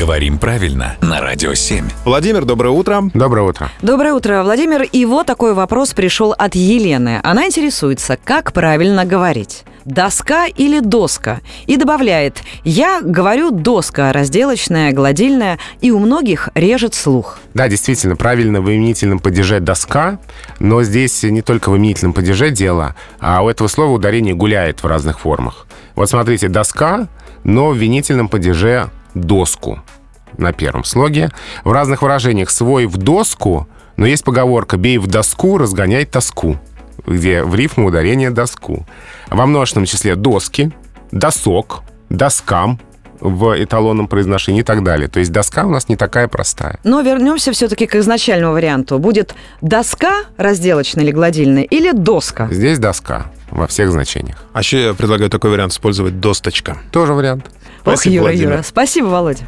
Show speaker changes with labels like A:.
A: Говорим правильно на Радио 7.
B: Владимир, доброе утро.
C: Доброе утро.
D: Доброе утро, Владимир. И вот такой вопрос пришел от Елены. Она интересуется, как правильно говорить. Доска или доска? И добавляет, я говорю доска, разделочная, гладильная, и у многих режет слух.
C: Да, действительно, правильно в именительном падеже доска, но здесь не только в именительном падеже дело, а у этого слова ударение гуляет в разных формах. Вот смотрите, доска, но в винительном падеже доску на первом слоге. В разных выражениях свой в доску, но есть поговорка «бей в доску, разгоняй тоску», где в рифму ударение доску. Во множественном числе доски, досок, доскам, в эталонном произношении и так далее. То есть доска у нас не такая простая.
D: Но вернемся все-таки к изначальному варианту. Будет доска разделочная или гладильная или доска?
C: Здесь доска во всех значениях.
B: А еще я предлагаю такой вариант использовать досточка.
C: Тоже вариант.
D: Ох,
B: Спасибо,
D: Юра,
B: Владимир.
D: Юра. Спасибо, Володя.